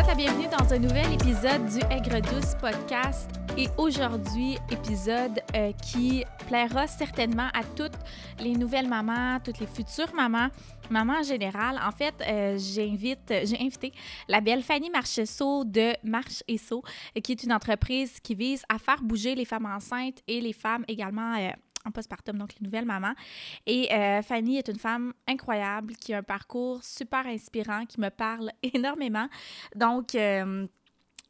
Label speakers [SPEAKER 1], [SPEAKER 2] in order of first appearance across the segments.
[SPEAKER 1] souhaite la bienvenue dans un nouvel épisode du Aigre Douce podcast. Et aujourd'hui, épisode euh, qui plaira certainement à toutes les nouvelles mamans, toutes les futures mamans, mamans en général. En fait, euh, j'invite, j'ai invité la belle Fanny Marchesso de Marche et Saut, qui est une entreprise qui vise à faire bouger les femmes enceintes et les femmes également. Euh, en postpartum, donc les nouvelles mamans. Et Fanny est une femme incroyable qui a un parcours super inspirant, qui me parle énormément. Donc,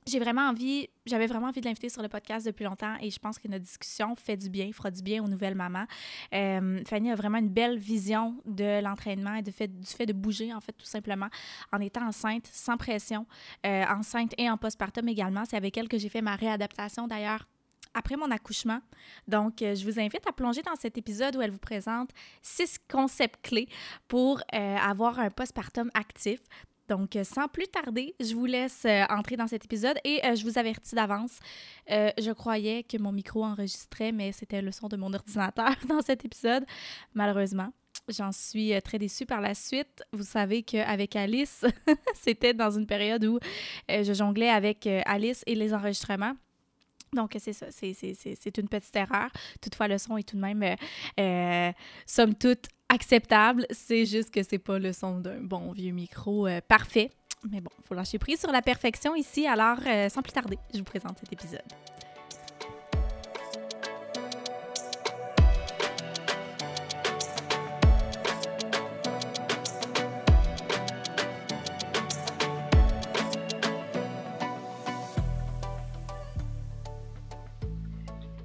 [SPEAKER 1] j'ai vraiment envie, j'avais vraiment envie de l'inviter sur le podcast depuis longtemps et je pense que notre discussion fait du bien, fera du bien aux nouvelles mamans. Euh, Fanny a vraiment une belle vision de l'entraînement et fait, du fait de bouger, en fait, tout simplement, en étant enceinte, sans pression, euh, enceinte et en postpartum également. C'est avec elle que j'ai fait ma réadaptation d'ailleurs après mon accouchement. Donc, euh, je vous invite à plonger dans cet épisode où elle vous présente six concepts clés pour avoir un postpartum actif. Donc, euh, sans plus tarder, je vous laisse euh, entrer dans cet épisode et euh, je vous avertis d'avance. je croyais que mon micro enregistrait, mais c'était le son de mon ordinateur dans cet épisode. Malheureusement, j'en suis très déçue par la suite. Vous savez qu'avec Alice, c'était dans une période où je jonglais avec Alice et les enregistrements. Donc, c'est ça, c'est une petite erreur. Toutefois, le son est tout de même, somme toute, acceptable. C'est juste que c'est pas le son d'un bon vieux micro euh, parfait. Mais bon, il faut lâcher prise sur la perfection ici. Alors, euh, sans plus tarder, je vous présente cet épisode.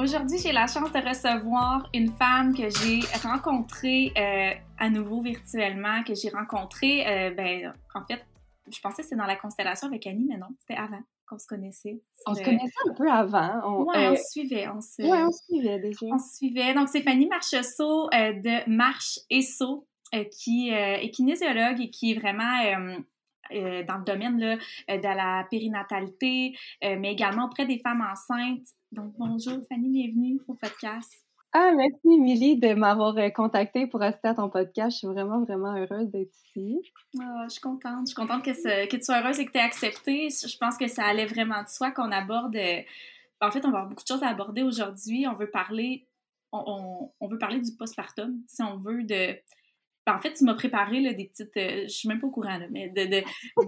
[SPEAKER 1] Aujourd'hui, j'ai la chance de recevoir une femme que j'ai rencontrée euh, à nouveau virtuellement, que j'ai rencontrée, euh, ben, en fait, je pensais que c'était dans la constellation avec Annie, mais non, c'était avant qu'on se connaissait.
[SPEAKER 2] On se connaissait un peu avant.
[SPEAKER 1] On, ouais, on euh, se suivait. On se...
[SPEAKER 2] Ouais, on se suivait déjà.
[SPEAKER 1] On se suivait. Donc, c'est Fanny Marcheseau de Marche et Saut, qui est kinésiologue et qui est vraiment dans le domaine là, de la périnatalité, mais également auprès des femmes enceintes donc, bonjour Fanny, bienvenue au podcast.
[SPEAKER 2] Ah, merci Émilie de m'avoir euh, contactée pour assister à ton podcast. Je suis vraiment, vraiment heureuse d'être ici.
[SPEAKER 1] Ah, je suis contente. Je suis contente que, que tu sois heureuse et que tu aies accepté. Je pense que ça allait vraiment de soi qu'on aborde. Euh, en fait, on va avoir beaucoup de choses à aborder aujourd'hui. On veut parler, on, veut parler du postpartum, si on veut, de, en fait, tu m'as préparé là, des petites, euh, je suis même pas au courant, mais de, des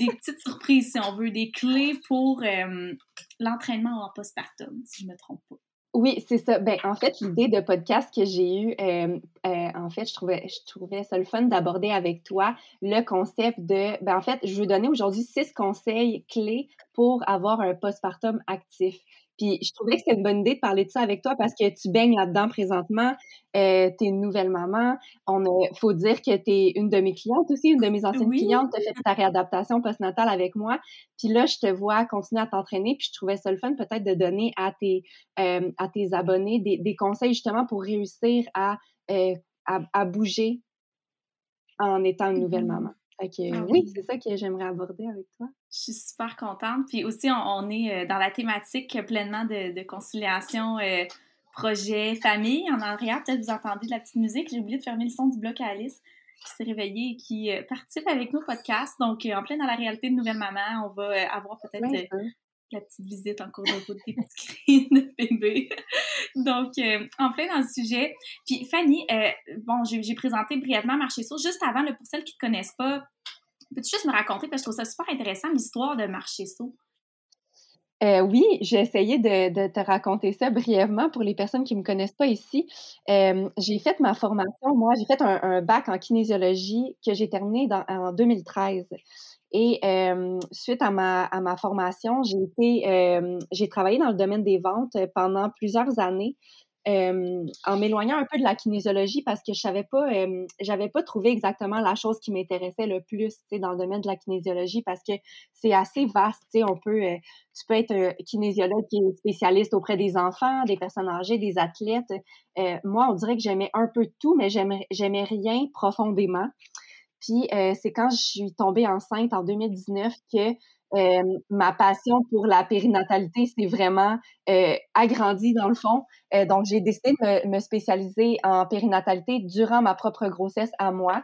[SPEAKER 1] petites surprises, si on veut, des clés pour euh, l'entraînement en postpartum, si je me trompe pas.
[SPEAKER 2] Oui, c'est ça. Ben, en fait, l'idée de podcast que j'ai eu, euh, en fait, je trouvais, je trouvais ça le fun d'aborder avec toi le concept de, ben, en fait, je veux donner aujourd'hui six conseils clés pour avoir un postpartum actif. Puis je trouvais que c'était une bonne idée de parler de ça avec toi parce que tu baignes là-dedans présentement. Euh, tu es une nouvelle maman. On faut dire que tu es une de mes clientes aussi, une de mes anciennes clientes. Tu as fait ta réadaptation postnatale avec moi. Puis là, je te vois continuer à t'entraîner. Puis je trouvais ça le fun peut-être de donner à tes, euh, à tes abonnés des, des, conseils justement pour réussir à, euh, à, à, bouger en étant une nouvelle mm-hmm. maman. Fait que, ah oui, c'est ça que j'aimerais aborder avec toi.
[SPEAKER 1] Je suis super contente. Puis aussi, on, est euh, dans la thématique pleinement de, conciliation euh, projet, famille. En arrière, peut-être vous entendez de la petite musique. J'ai oublié de fermer le son du bloc à Alice qui s'est réveillée et qui euh, participe avec nos podcasts. Donc, en plein dans la réalité de Nouvelle Maman, on va avoir peut-être la petite visite en cours de route des petits cris de bébé. Donc, en plein dans le sujet. Puis, Fanny, bon, j'ai présenté brièvement Marché Source juste avant, pour celles qui ne connaissent pas Peux-tu juste me raconter, parce que je trouve ça super intéressant, l'histoire de Marché
[SPEAKER 2] Euh, oui, j'ai essayé de, te raconter ça brièvement pour les personnes qui ne me connaissent pas ici. Euh, j'ai fait ma formation, moi, j'ai fait un, bac en kinésiologie que j'ai terminé en 2013. Et euh, suite à ma, à ma formation, j'ai été, euh, j'ai travaillé dans le domaine des ventes pendant plusieurs années en m'éloignant un peu de la kinésiologie parce que je savais pas, j'avais pas trouvé exactement la chose qui m'intéressait le plus, dans le domaine de la kinésiologie parce que c'est assez vaste, tu on peut, euh, tu peux être un kinésiologue qui est spécialiste auprès des enfants, des personnes âgées, des athlètes. Euh, moi, on dirait que j'aimais un peu tout, mais j'aimais rien profondément. Puis euh, c'est quand je suis tombée enceinte en 2019 que euh, ma passion pour la périnatalité s'est vraiment euh, agrandie dans le fond. Euh, donc, j'ai décidé de me, spécialiser en périnatalité durant ma propre grossesse à moi.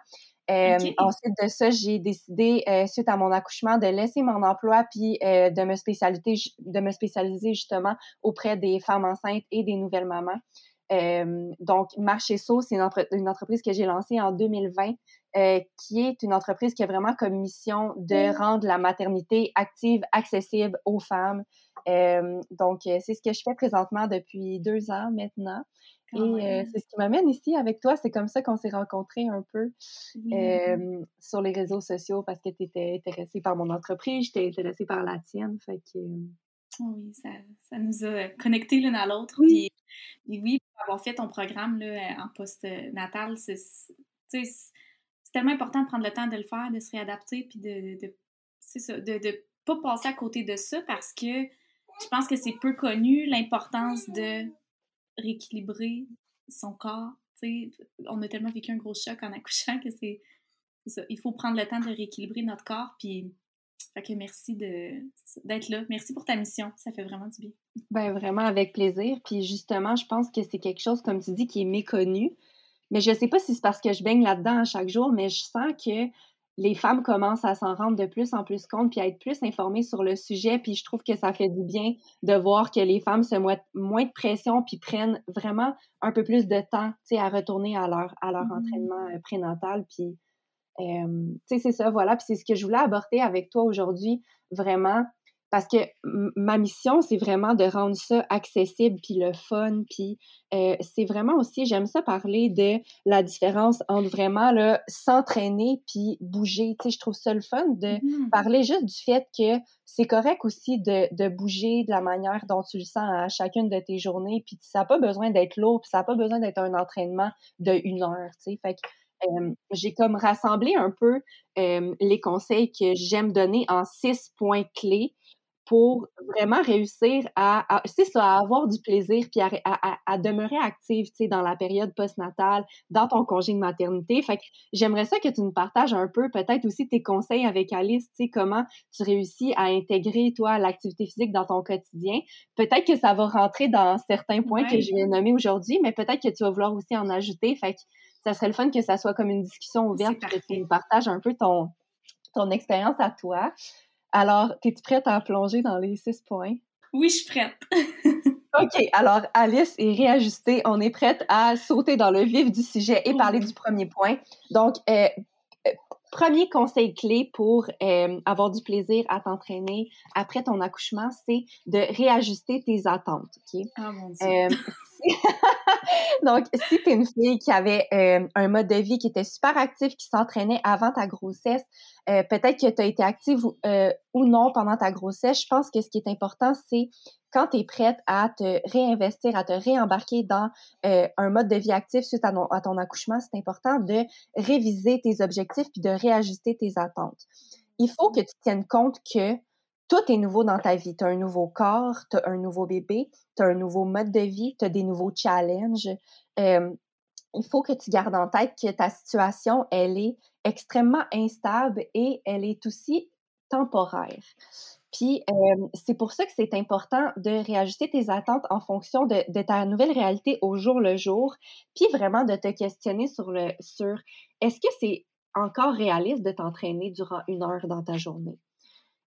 [SPEAKER 2] Ensuite de ça, j'ai décidé, suite à mon accouchement, de laisser mon emploi puis de, me spécialiser, de me spécialiser justement auprès des femmes enceintes et des nouvelles mamans. donc, Marché So, c'est une, une, entreprise que j'ai lancée en 2020 euh, qui est une entreprise qui a vraiment comme mission de mmh. rendre la maternité active, accessible aux femmes. Euh, donc, euh, c'est ce que je fais présentement depuis deux ans maintenant. Et c'est ce qui m'amène ici avec toi. C'est comme ça qu'on s'est rencontrés un peu sur les réseaux sociaux parce que tu étais intéressée par mon entreprise, j'étais intéressée par la tienne. Fait que...
[SPEAKER 1] Oui, ça, ça, nous a connectés l'une à l'autre. Oui. Puis, oui, pour avoir fait ton programme là, en post-natal, c'est tellement important de prendre le temps de le faire, de se réadapter, puis de, de ça, de pas passer à côté de ça parce que je pense que c'est peu connu l'importance de rééquilibrer son corps. on a tellement vécu un gros choc en accouchant que c'est ça. Il faut prendre le temps de rééquilibrer notre corps. Puis, fait que merci d'être là. Merci pour ta mission. Ça fait vraiment du bien.
[SPEAKER 2] Ben vraiment avec plaisir. Puis justement, je pense que c'est quelque chose, comme tu dis, qui est méconnu. Mais je ne sais pas si c'est parce que je baigne là-dedans à chaque jour, mais je sens que les femmes commencent à s'en rendre de plus en plus compte puis à être plus informées sur le sujet. Puis je trouve que ça fait du bien de voir que les femmes se mettent moins de pression puis prennent vraiment un peu plus de temps à retourner à leur, à leur mmh entraînement euh, prénatal. Puis, c'est ça, voilà. Puis c'est ce que je voulais aborder avec toi aujourd'hui, vraiment parce que ma mission, c'est vraiment de rendre ça accessible, puis le fun, puis euh, c'est vraiment aussi, j'aime ça parler de la différence entre vraiment s'entraîner puis bouger. Tu sais, je trouve ça le fun de mmh parler juste du fait que c'est correct aussi de, de, bouger de la manière dont tu le sens à chacune de tes journées, puis ça n'a pas besoin d'être lourd, puis ça n'a pas besoin d'être un entraînement de une heure, tu sais. Fait que j'ai comme rassemblé un peu les conseils que j'aime donner en six points clés pour vraiment réussir à, c'est ça, à avoir du plaisir puis à, demeurer active, tu sais, dans la période postnatale, dans ton congé de maternité. Fait que j'aimerais ça que tu nous partages un peu, peut-être aussi tes conseils avec Alice, tu sais, comment tu réussis à intégrer, toi, l'activité physique dans ton quotidien. Peut-être que ça va rentrer dans certains points que je viens de nommer aujourd'hui, mais peut-être que tu vas vouloir aussi en ajouter. Fait que ça serait le fun que ça soit comme une discussion ouverte, que tu nous partages un peu ton, ton expérience à toi. Alors, es-tu prête à plonger dans les six points?
[SPEAKER 1] Oui, je suis prête.
[SPEAKER 2] OK, alors Alice est réajustée. On est prête à sauter dans le vif du sujet et parler du premier point. Donc, euh, euh, premier conseil clé pour euh, avoir du plaisir à t'entraîner après ton accouchement, c'est de réajuster tes attentes. OK?
[SPEAKER 1] Oh mon Dieu.
[SPEAKER 2] Donc, si tu es une fille qui avait un mode de vie qui était super actif, qui s'entraînait avant ta grossesse, euh, peut-être que tu as été active euh, ou non pendant ta grossesse. Je pense que ce qui est important, c'est quand tu es prête à te réinvestir, à te réembarquer dans euh, un mode de vie actif suite à, à ton accouchement, c'est important de réviser tes objectifs puis de réajuster tes attentes. Il faut que tu tiennes compte que tout est nouveau dans ta vie. Tu as un nouveau corps, tu un nouveau bébé, tu un nouveau mode de vie, tu des nouveaux challenges. il faut que tu gardes en tête que ta situation, elle est extrêmement instable et elle est aussi temporaire. Puis c'est pour ça que c'est important de réajuster tes attentes en fonction de, ta nouvelle réalité au jour le jour, puis vraiment de te questionner sur sur est-ce que c'est encore réaliste de t'entraîner durant une heure dans ta journée?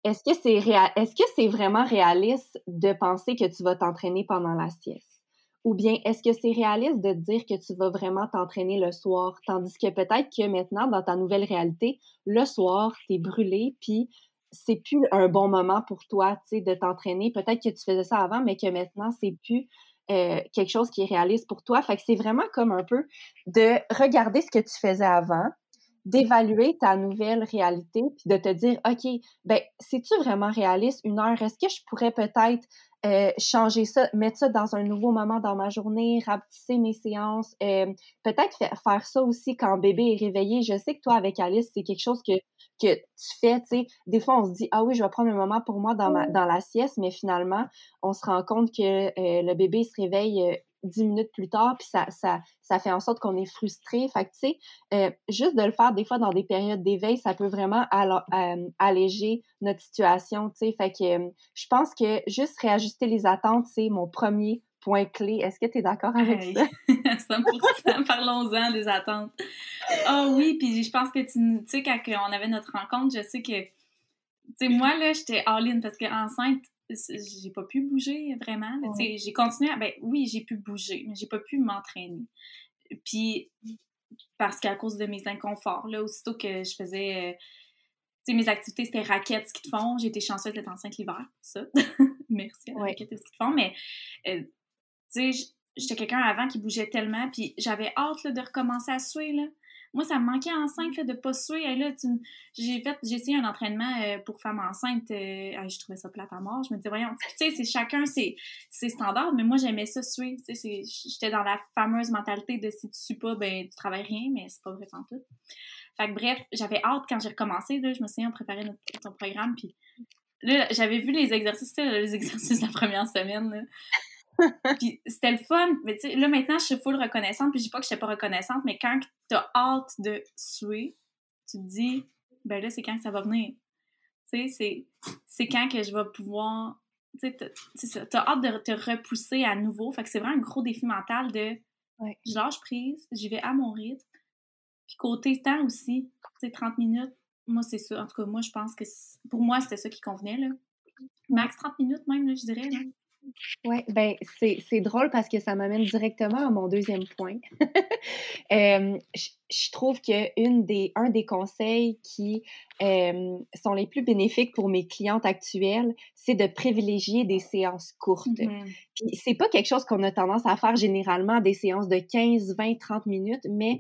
[SPEAKER 2] Est-ce que c'est vraiment réaliste de penser que tu vas t'entraîner pendant la sieste? Ou bien est-ce que c'est réaliste de dire que tu vas vraiment t'entraîner le soir, tandis que peut-être que maintenant, dans ta nouvelle réalité, le soir, tu es brûlé, puis c'est plus un bon moment pour toi, tu de t'entraîner. Peut-être que tu faisais ça avant, mais que maintenant, c'est plus euh, quelque chose qui est réaliste pour toi. Fait que c'est vraiment comme un peu de regarder ce que tu faisais avant, d'évaluer ta nouvelle réalité, puis de te dire, OK, ben, c'est-tu vraiment réaliste une heure? Est-ce que je pourrais peut-être euh, changer ça, mettre ça dans un nouveau moment dans ma journée, rapetisser mes séances, euh, peut-être faire ça aussi quand bébé est réveillé? Je sais que toi, avec Alice, c'est quelque chose que, que tu fais, tu sais. Des fois, on se dit, ah oui, je vais prendre un moment pour moi dans, ma, dans la sieste, mais finalement, on se rend compte que euh, le bébé se réveille dix minutes plus tard, puis ça, ça, ça fait en sorte qu'on est frustré. Fait que, tu sais, euh, juste de le faire des fois dans des périodes d'éveil, ça peut vraiment euh, alléger notre situation, tu sais. Fait que euh, je pense que juste réajuster les attentes, c'est mon premier point clé. Est-ce que tu es d'accord avec ça? 100
[SPEAKER 1] parlons-en des attentes. Ah oh, oui, puis je pense que tu, tu sais, quand on avait notre rencontre, je sais que, tu sais, moi, là, j'étais all-in parce qu'enceinte, j'ai pas pu bouger vraiment. J'ai continué, à, ben oui, j'ai pu bouger, mais j'ai pas pu m'entraîner. Puis, parce qu'à cause de mes inconforts, là, aussitôt que je faisais, euh, tu sais, mes activités, c'était raquettes, ski de fond. J'ai été chanceuse d'être enceinte l'hiver, ça. Merci à raquettes et ski de fond, mais, euh, tu sais, j'étais quelqu'un avant qui bougeait tellement, puis j'avais hâte de recommencer à suer. Là. Moi, ça me manquait enceinte de pas suer. là, j'ai fait, j'ai essayé un entraînement euh, pour femme enceinte. Euh, je trouvais ça plate à mort. Je me disais, voyons, tu sais, c'est chacun ses, standards, mais moi, j'aimais ça suer. J'étais dans la fameuse mentalité de si tu sues pas, ben, tu travailles rien, mais c'est pas vrai en tout. Fait que bref, j'avais hâte quand j'ai recommencé. Là, je me souviens, on préparait notre, programme, puis là, j'avais vu les exercices, les exercices la première semaine. Là puis c'était le fun. Mais tu sais, là, maintenant, je suis full reconnaissante. Puis je dis pas que je suis pas reconnaissante, mais quand t'as hâte de suer, tu te dis, ben là, c'est quand que ça va venir. Tu sais, c'est quand que je vais pouvoir. Tu sais, t'as hâte de te repousser à nouveau. Fait que c'est vraiment un gros défi mental de. Ouais. Je lâche prise, j'y vais à mon rythme. Puis côté temps aussi, tu sais, 30 minutes, moi, c'est ça. En tout cas, moi, je pense que pour moi, c'était ça qui convenait, là. Max 30 minutes même, là, je dirais. Là.
[SPEAKER 2] Oui, ben c'est drôle parce que ça m'amène directement à mon deuxième point. je, trouve que une des, un des conseils qui sont les plus bénéfiques pour mes clientes actuelles, c'est de privilégier des séances courtes. Mmh Puis c'est pas quelque chose qu'on a tendance à faire généralement, des séances de 15, 20, 30 minutes, mais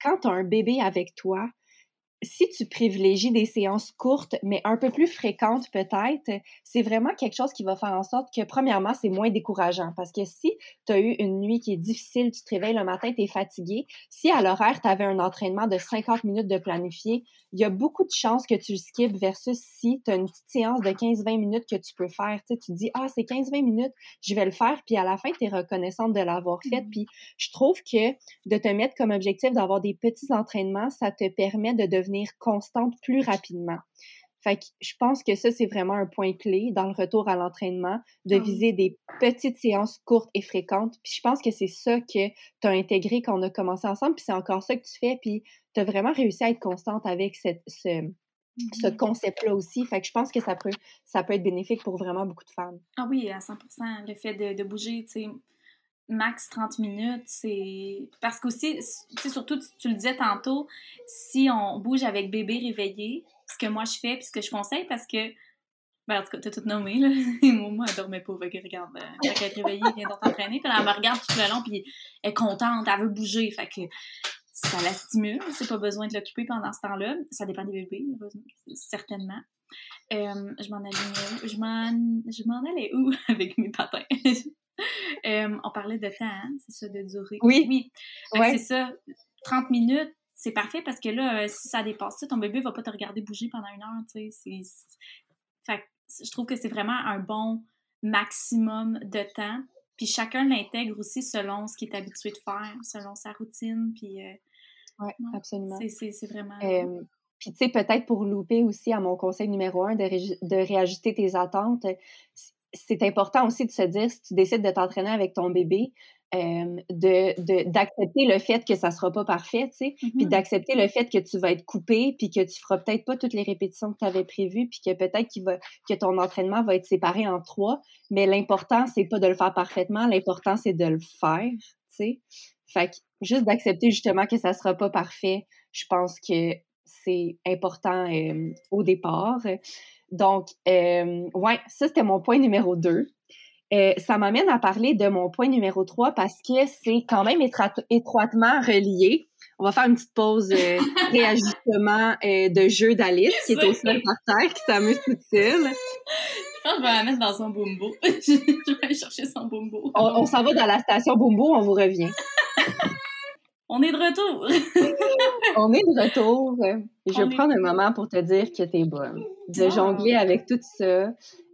[SPEAKER 2] quand tu as un bébé avec toi, si tu privilégies des séances courtes, mais un peu plus fréquentes peut-être, c'est vraiment quelque chose qui va faire en sorte que, premièrement, c'est moins décourageant. Parce que si tu as eu une nuit qui est difficile, tu te réveilles le matin, tu es fatigué, si à l'horaire, tu avais un entraînement de 50 minutes de planifié, il y a beaucoup de chances que tu le skippes versus si tu as une petite séance de 15-20 minutes que tu peux faire. Tu, sais, tu dis, ah, c'est 15-20 minutes, je vais le faire, puis à la fin, tu es reconnaissante de l'avoir fait. Mmh. Puis je trouve que de te mettre comme objectif d'avoir des petits entraînements, ça te permet de devenir constante plus rapidement. Fait que je pense que ça, c'est vraiment un point clé dans le retour à l'entraînement, de ah viser des petites séances courtes et fréquentes. Puis je pense que c'est ça que tu as intégré quand on a commencé ensemble, puis c'est encore ça que tu fais, puis tu as vraiment réussi à être constante avec cette, ce, ce mmh concept-là aussi. Fait que je pense que ça peut, ça peut être bénéfique pour vraiment beaucoup de femmes.
[SPEAKER 1] Ah oui, à 100 Le fait de, de bouger, tu sais, max 30 minutes, c'est. Parce qu'aussi, tu surtout, tu, le disais tantôt, si on bouge avec bébé réveillé, ce que moi je fais, puis ce que je conseille, parce que. Ben, en tout cas, t'as tout nommé, là. moi, elle dormait pas. Fait que, regarde, euh, elle est réveillée, elle vient d'entraîner, puis elle me regarde tout le long, puis elle est contente, elle veut bouger. Fait que ça la stimule. C'est pas besoin de l'occuper pendant ce temps-là. Ça dépend des bébés, certainement. Euh, je m'en allais où? Je m'en allais où avec mes patins? on parlait de temps, hein, c'est ça, de durée.
[SPEAKER 2] Oui.
[SPEAKER 1] Oui. C'est ça. 30 minutes, c'est parfait parce que là, euh, si ça dépasse ça, ton bébé va pas te regarder bouger pendant une heure, tu sais. Fait je trouve que c'est vraiment un bon maximum de temps. Puis chacun l'intègre aussi selon ce qu'il est habitué de faire, selon sa routine. Puis. Euh,
[SPEAKER 2] oui, absolument.
[SPEAKER 1] C'est vraiment.
[SPEAKER 2] puis, tu sais, peut-être pour louper aussi à mon conseil numéro un de, de réajuster tes attentes, c'est important aussi de se dire, si tu décides de t'entraîner avec ton bébé, de, d'accepter le fait que ça sera pas parfait, tu sais, puis mmh d'accepter le fait que tu vas être coupé, puis que tu feras peut-être pas toutes les répétitions que tu avais prévues, puis que peut-être qu'il va, que ton entraînement va être séparé en trois, mais l'important, c'est pas de le faire parfaitement, l'important, c'est de le faire, tu sais. Fait que juste d'accepter justement que ça sera pas parfait, je pense que c'est important au départ. Donc, euh, ouais, ça, c'était mon point numéro 2. Euh, ça m'amène à parler de mon point numéro 3 parce que c'est quand même étroitement relié. On va faire une petite pause euh, réajustement euh, de jeu d'Alice qui est au sol par terre, qui s'amuse toute seule.
[SPEAKER 1] Je pense que je vais la mettre dans son bumbo. je vais aller chercher son bumbo.
[SPEAKER 2] On, on s'en va dans la station bumbo, on vous revient.
[SPEAKER 1] On est de retour!
[SPEAKER 2] on est de retour. Je vais prendre un moment pour te dire que tu es bonne. De jongler avec tout ça,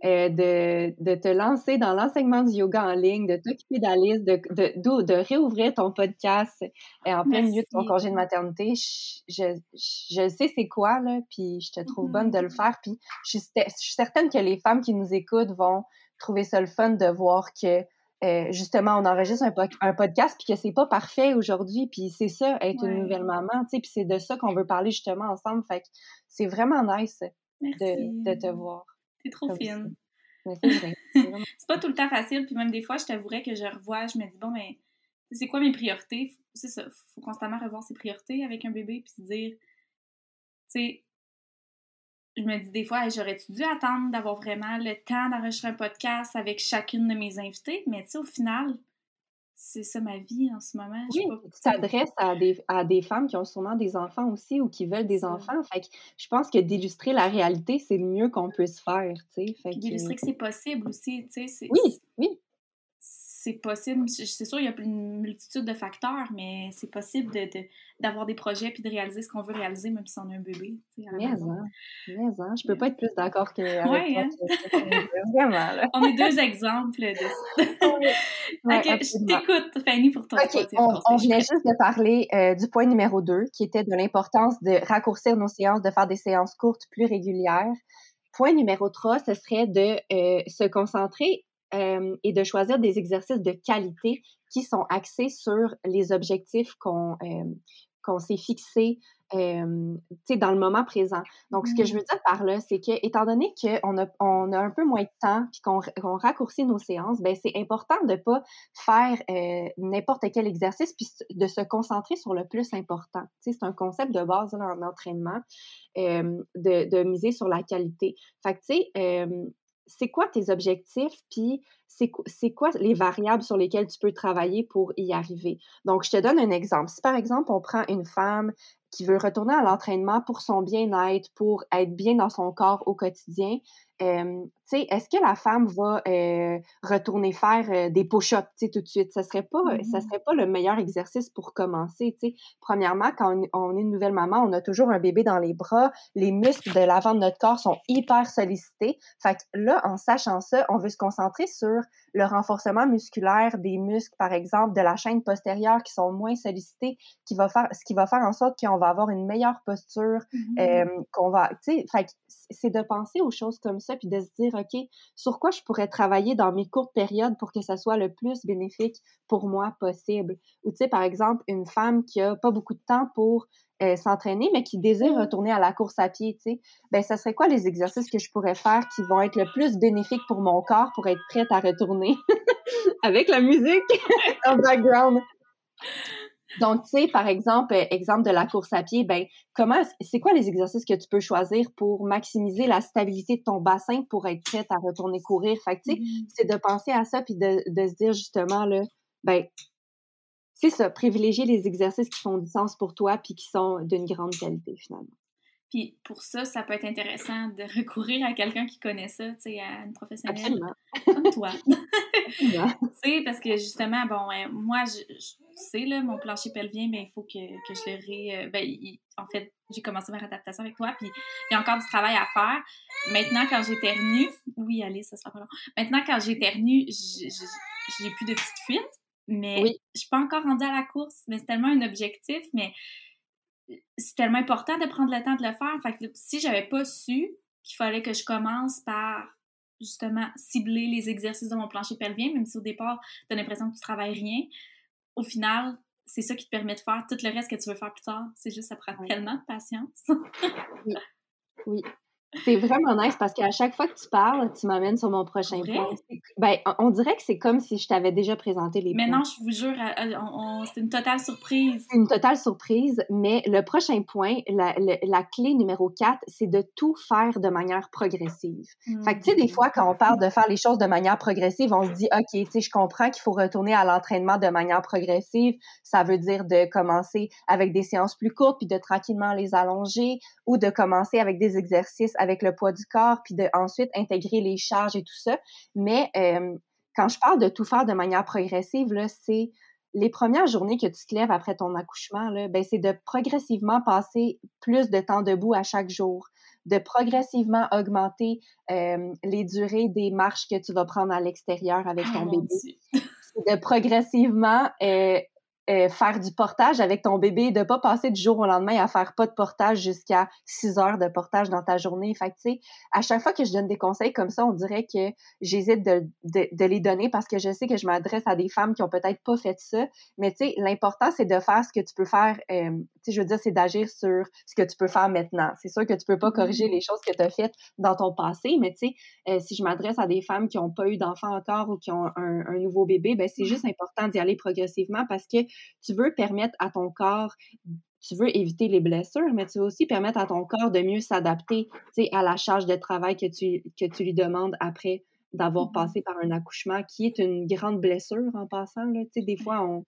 [SPEAKER 2] euh, de, de, te lancer dans l'enseignement du yoga en ligne, de t'occuper d'Alice, de, de, de, réouvrir ton podcast euh, en plein milieu de ton congé de maternité. Je, je, sais c'est quoi, là, puis je te trouve bonne de le mm-hmm. faire. Puis je suis, je suis certaine que les femmes qui nous écoutent vont trouver ça le fun de voir que euh, justement, on enregistre un, un podcast, puis que c'est pas parfait aujourd'hui, puis c'est ça, être une nouvelle maman, tu sais, puis c'est de ça qu'on veut parler justement ensemble. Fait que c'est vraiment nice de, de, te voir.
[SPEAKER 1] T'es trop fine. c'est pas tout le temps facile, puis même des fois, je t'avouerais que je revois, je me dis, bon, mais c'est quoi mes priorités? C'est ça, faut constamment revoir ses priorités avec un bébé, puis se dire, tu sais, je me dis des fois, j'aurais-tu dû attendre d'avoir vraiment le temps d'enregistrer un podcast avec chacune de mes invités? Mais tu sais, au final, c'est ça ma vie en ce moment.
[SPEAKER 2] Oui, tu t'adresses à des, à des femmes qui ont sûrement des enfants aussi ou qui veulent des enfants. Fait que je pense que d'illustrer la réalité, c'est le mieux qu'on puisse faire, tu
[SPEAKER 1] sais. D'illustrer que c'est possible aussi, tu sais.
[SPEAKER 2] Oui, oui
[SPEAKER 1] c'est possible. C'est sûr, il y a une multitude de facteurs, mais c'est possible d'avoir de, des projets puis de réaliser ce qu'on veut réaliser, même si on a un bébé.
[SPEAKER 2] Mais, hein, mais hein, je peux pas être plus d'accord que
[SPEAKER 1] ouais, hein? Vraiment, On est deux exemples de ça. je t'écoute, Fanny, pour ton
[SPEAKER 2] okay, on, on venait juste de parler euh, du point numéro 2, qui était de l'importance de raccourcir nos séances, de faire des séances courtes plus régulières. Point numéro 3, ce serait de euh, se concentrer euh, et de choisir des exercices de qualité qui sont axés sur les objectifs qu'on euh, qu'on s'est fixés euh, dans le moment présent. Donc, ce que je mmh. veux dire par là, c'est que, étant donné qu'on a, on a un peu moins de temps puis qu'on raccourcit nos séances, ben c'est important de ne pas faire euh, n'importe quel exercice puis de se concentrer sur le plus important. C'est un concept de base là, en entraînement, euh, de, de, miser sur la qualité. Fait que, tu sais, c'est quoi tes objectifs, puis c'est quoi les variables sur lesquelles tu peux travailler pour y arriver? Donc, je te donne un exemple. Si par exemple, on prend une femme qui veut retourner à l'entraînement pour son bien-être, pour être bien dans son corps au quotidien, euh, est-ce que la femme va euh, retourner faire euh, des push-ups tout de suite? Ça serait pas, ça mmh serait pas le meilleur exercice pour commencer. Premièrement, quand on, est une nouvelle maman, on a toujours un bébé dans les bras, les muscles de l'avant de notre corps sont hyper sollicités. Fait que là, en sachant ça, on veut se concentrer sur le renforcement musculaire des muscles, par exemple, de la chaîne postérieure qui sont moins sollicités, qui va faire, ce qui va faire en sorte qu'on va avoir une meilleure posture, mmh qu'on va, tu sais, c'est de penser aux choses comme ça, puis de se dire, OK, sur quoi je pourrais travailler dans mes courtes périodes pour que ça soit le plus bénéfique pour moi possible? Ou, tu sais, par exemple, une femme qui a pas beaucoup de temps pour euh, s'entraîner, mais qui désire retourner à la course à pied, tu sais, ben ça serait quoi les exercices que je pourrais faire qui vont être le plus bénéfiques pour mon corps pour être prête à retourner avec la musique en background? Donc, tu sais, par exemple, euh, exemple de la course à pied, ben comment, c'est quoi les exercices que tu peux choisir pour maximiser la stabilité de ton bassin pour être prête à retourner courir? Fait que, tu sais, mmh. c'est de penser à ça puis de, de se dire justement, là, ben c'est ça, privilégier les exercices qui font du sens pour toi puis qui sont d'une grande qualité finalement.
[SPEAKER 1] Puis pour ça, ça peut être intéressant de recourir à quelqu'un qui connaît ça, tu sais, à une professionnelle comme toi. tu sais, parce que justement, bon, moi, je, sais, là, mon plancher pelvien, mais il faut que, que je le ré... Euh, ben, en fait, j'ai commencé ma réadaptation avec toi, puis il y a encore du travail à faire. Maintenant, quand j'éternue... Oui, allez, ça sera pas long. Maintenant, quand j'éternue, j'ai plus de petites fuites, mais oui. je suis pas encore rendue à la course, mais c'est tellement un objectif, mais c'est tellement important de prendre le temps de le faire. Fait que si j'avais pas su qu'il fallait que je commence par justement cibler les exercices de mon plancher pelvien, même si au départ, tu as l'impression que tu travailles rien, au final, c'est ça qui te permet de faire tout le reste que tu veux faire plus tard. C'est juste, ça prend tellement de patience.
[SPEAKER 2] oui. oui. C'est vraiment nice parce qu'à chaque fois que tu parles, tu m'amènes sur mon prochain point. Ben, on dirait que c'est comme si je t'avais déjà présenté les
[SPEAKER 1] mais non, je vous jure, euh, euh, c'est une totale surprise.
[SPEAKER 2] C'est une totale surprise, mais le prochain point, la, la, clé numéro 4, c'est de tout faire de manière progressive. Fait que, tu sais, des fois, quand on parle de faire les choses de manière progressive, on se dit, OK, tu sais, je comprends qu'il faut retourner à l'entraînement de manière progressive. Ça veut dire de commencer avec des séances plus courtes, puis de tranquillement les allonger, ou de commencer avec des exercices avec le poids du corps, puis de ensuite intégrer les charges et tout ça. Mais euh, quand je parle de tout faire de manière progressive, là, c'est les premières journées que tu te lèves après ton accouchement, ben, c'est de progressivement passer plus de temps debout à chaque jour, de progressivement augmenter euh, les durées des marches que tu vas prendre à l'extérieur avec ton oh bébé. C'est de progressivement euh, euh, faire du portage avec ton bébé, de pas passer du jour au lendemain à faire pas de portage jusqu'à 6 heures de portage dans ta journée. Fait que, tu sais, à chaque fois que je donne des conseils comme ça, on dirait que j'hésite de, de, de, les donner parce que je sais que je m'adresse à des femmes qui ont peut-être pas fait ça. Mais, tu sais, l'important, c'est de faire ce que tu peux faire. Euh, tu sais, je veux dire, c'est d'agir sur ce que tu peux faire maintenant. C'est sûr que tu peux pas corriger mm-hmm. les choses que tu as faites dans ton passé, mais, tu sais, euh, si je m'adresse à des femmes qui ont pas eu d'enfant encore ou qui ont un, un nouveau bébé, ben c'est mm-hmm. juste important d'y aller progressivement parce que tu veux permettre à ton corps tu veux éviter les blessures, mais tu veux aussi permettre à ton corps de mieux s'adapter à la charge de travail que tu, que tu lui demandes après d'avoir mmh passé par un accouchement, qui est une grande blessure en passant. Là. Des fois, on,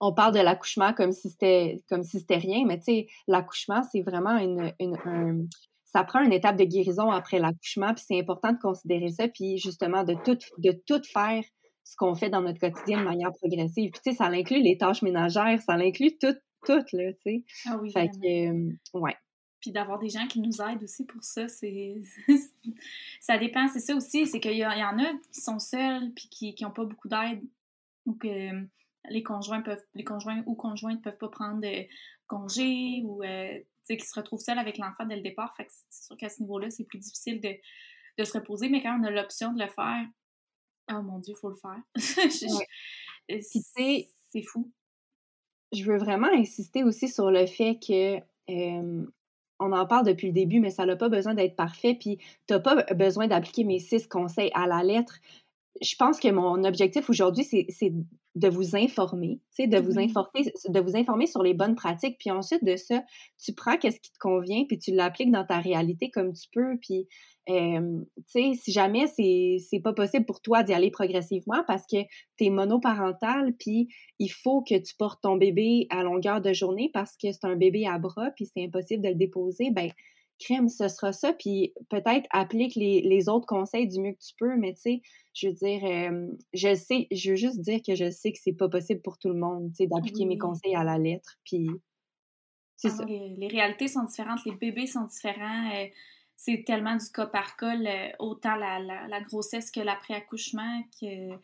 [SPEAKER 2] on parle de l'accouchement comme si c'était comme si c'était rien, mais l'accouchement, c'est vraiment une, une ça prend une étape de guérison après l'accouchement, puis c'est important de considérer ça, puis justement de tout, de tout faire ce qu'on fait dans notre quotidien de manière progressive. Puis, tu sais, ça inclut les tâches ménagères, ça inclut tout, tout, là, tu sais.
[SPEAKER 1] Ah oui,
[SPEAKER 2] Fait que, euh, ouais.
[SPEAKER 1] Puis d'avoir des gens qui nous aident aussi pour ça, c'est... ça dépend, c'est ça aussi, c'est qu'il y, en a qui sont seuls puis qui n'ont pas beaucoup d'aide ou que les conjoints peuvent, les conjoints ou conjointes peuvent pas prendre de congé ou, euh, tu sais, qui se retrouvent seuls avec l'enfant dès le départ. Fait que c'est sûr qu'à ce niveau-là, c'est plus difficile de, de se reposer, mais quand on a l'option de le faire, Oh mon Dieu, il faut le faire. c'est fou.
[SPEAKER 2] Je veux vraiment insister aussi sur le fait que on en parle depuis le début, mais ça n'a pas besoin d'être parfait. Puis tu n'as pas besoin d'appliquer mes six conseils à la lettre. Je pense que mon objectif aujourd'hui, c'est de vous informer, de vous informer, de vous informer sur les bonnes pratiques. Puis ensuite de ça, tu prends qu'est-ce qui te convient, puis tu l'appliques dans ta réalité comme tu peux. Puis, tu sais, si jamais c'est pas possible pour toi d'y aller progressivement parce que tu es monoparental, puis il faut que tu portes ton bébé à longueur de journée parce que c'est un bébé à bras, puis c'est impossible de le déposer, ben crème, ce sera ça, puis peut-être applique les, les, autres conseils du mieux que tu peux, mais tu sais, je veux dire, je sais, je veux juste dire que je sais que c'est pas possible pour tout le monde, tu sais, d'appliquer mes conseils à la lettre, puis c'est ça.
[SPEAKER 1] Les, réalités sont différentes, les bébés sont différents, euh, c'est tellement du cas par cas, autant la, la, la, grossesse que l'après-accouchement, que...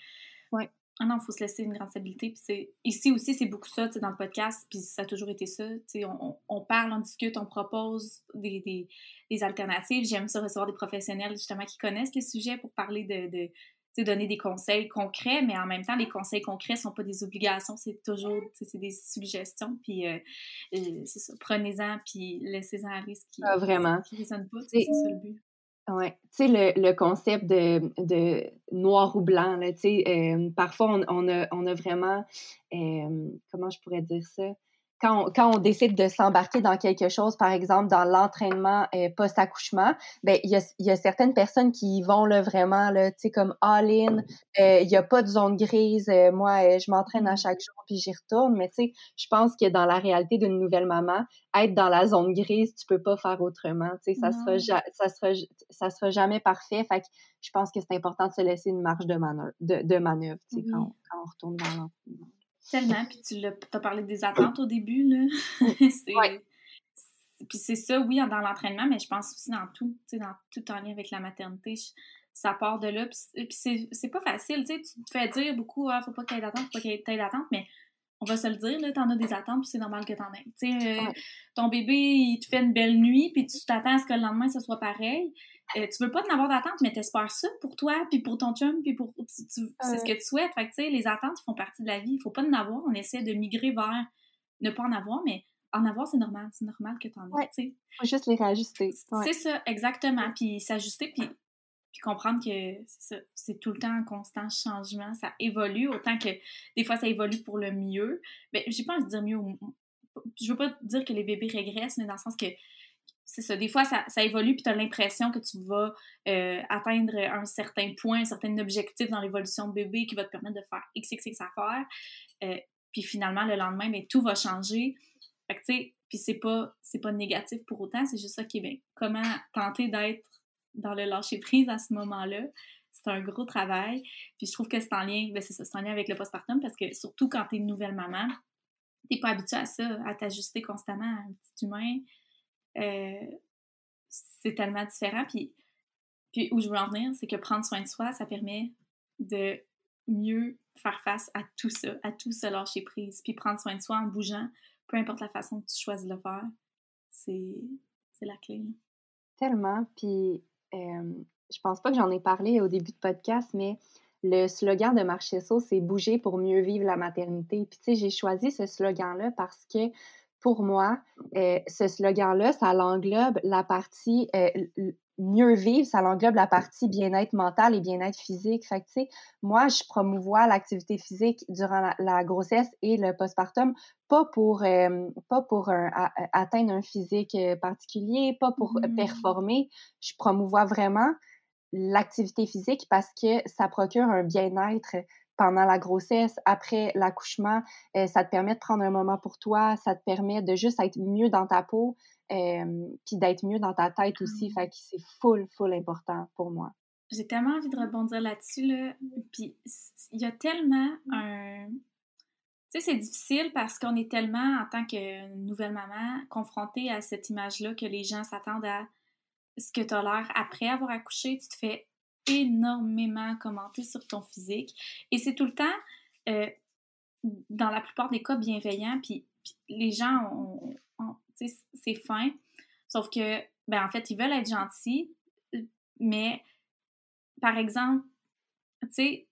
[SPEAKER 2] Ouais.
[SPEAKER 1] Ah non, il faut se laisser une grande stabilité. Puis ici aussi, c'est beaucoup ça, dans le podcast, puis ça a toujours été ça. On, on, parle, on discute, on propose des, des, des alternatives. J'aime ça recevoir des professionnels, justement, qui connaissent les sujets pour parler de, de donner des conseils concrets, mais en même temps, les conseils concrets ne sont pas des obligations, c'est toujours c'est des suggestions. Puis, euh, euh, c'est ça, prenez-en, puis laissez-en aller ce qui
[SPEAKER 2] ah, vraiment.
[SPEAKER 1] qui résonne pas. C'est ça le but.
[SPEAKER 2] Oui, tu sais, le, le, concept de, de, noir ou blanc, tu sais, euh, parfois on, on, a, on a vraiment, euh, comment je pourrais dire ça? Quand on, quand on décide de s'embarquer dans quelque chose, par exemple dans l'entraînement euh, post-accouchement, ben il y a, y a, certaines personnes qui y vont là, vraiment, là, tu sais, comme all-in, il n'y a pas de zone grise, moi je m'entraîne à chaque jour puis j'y retourne, mais tu sais, je pense que dans la réalité d'une nouvelle maman, être dans la zone grise, tu peux pas faire autrement. Tu sais, ça sera, ça sera, ça sera jamais parfait. Fait que je pense que c'est important de se laisser une marge de manœuvre, de, de manœuvre tu sais, quand, quand, on retourne dans l'entraînement.
[SPEAKER 1] Tellement. Puis tu as parlé des attentes au début, là.
[SPEAKER 2] ouais.
[SPEAKER 1] Puis c'est ça, oui, dans l'entraînement, mais je pense aussi dans tout, tu sais, dans tout en lien avec la maternité. ça part de là. Puis c'est pas facile, tu sais. Tu te fais dire beaucoup, ah, faut pas qu'il y ait d'attente, faut pas qu'il y ait d'attente, mais on va se le dire, là, t'en as des attentes, puis c'est normal que t'en aies. Tu sais, euh, ton bébé, il te fait une belle nuit, puis tu t'attends à ce que le lendemain, ça soit pareil. Euh, tu veux pas en avoir d'attente, mais t'espères ça pour toi, puis pour ton chum, puis pour... c'est ce que tu souhaites. Fait que, tu sais, les attentes font partie de la vie. Il faut pas en avoir. On essaie de migrer vers ne pas en avoir, mais en avoir, c'est normal. C'est normal que t'en aies, tu sais.
[SPEAKER 2] faut juste les réajuster.
[SPEAKER 1] C'est ça, exactement. Puis s'ajuster, puis puis comprendre que c'est tout le temps un constant changement, ça évolue, autant que des fois ça évolue pour le mieux. Mais j'ai pas envie de dire mieux, je veux pas dire que les bébés régressent, mais dans le sens que c'est ça, des fois ça, ça évolue, puis tu as l'impression que tu vas euh, atteindre un certain point, un certain objectif dans l'évolution de bébé qui va te permettre de faire XXX affaires. Euh, puis finalement, le lendemain, mais tout va changer. Fait que tu sais, puis c'est pas, pas négatif pour autant, c'est juste ça qui est bien. Comment tenter d'être dans le lâcher prise à ce moment-là. C'est un gros travail. Puis je trouve que c'est en lien, ben c'est en lien avec le postpartum parce que surtout quand tu es une nouvelle maman, t'es pas habitué à ça, à t'ajuster constamment à un petit humain. Euh, c'est tellement différent. Puis, puis où je veux en venir, c'est que prendre soin de soi, ça permet de mieux faire face à tout ça, à tout ce lâcher prise, puis prendre soin de soi en bougeant, peu importe la façon que tu choisis de le faire, c'est la clé.
[SPEAKER 2] Tellement. Puis, je pense pas que j'en ai parlé au début de podcast, mais le slogan de Marchesso, c'est bouger pour mieux vivre la maternité. Puis, tu sais, j'ai choisi ce slogan-là parce que pour moi, euh, ce slogan-là, ça l'englobe la partie euh, mieux vivre, ça l'englobe la partie bien-être mental et bien-être physique. Fait que, tu sais, moi, je promouvois l'activité physique durant la, grossesse et le postpartum, pas pour, euh, pas pour atteindre un physique particulier, pas pour mmh. performer. Je promouvois vraiment l'activité physique parce que ça procure un bien-être pendant la grossesse, après l'accouchement, euh, ça te permet de prendre un moment pour toi, ça te permet de juste être mieux dans ta peau, euh, puis d'être mieux dans ta tête aussi. Mmh. Fait que c'est full, full important pour moi.
[SPEAKER 1] J'ai tellement envie de rebondir là-dessus, là. Puis il y a tellement un... Tu sais, c'est difficile parce qu'on est tellement, en tant que nouvelle maman, confrontée à cette image-là que les gens s'attendent à ce que tu as l'air après avoir accouché. Tu te fais énormément commenté sur ton physique. Et c'est tout le temps, euh, dans la plupart des cas, bienveillant. Puis, les gens, ont, c'est fin. Sauf que, ben, en fait, ils veulent être gentils. Mais, par exemple, tu sais,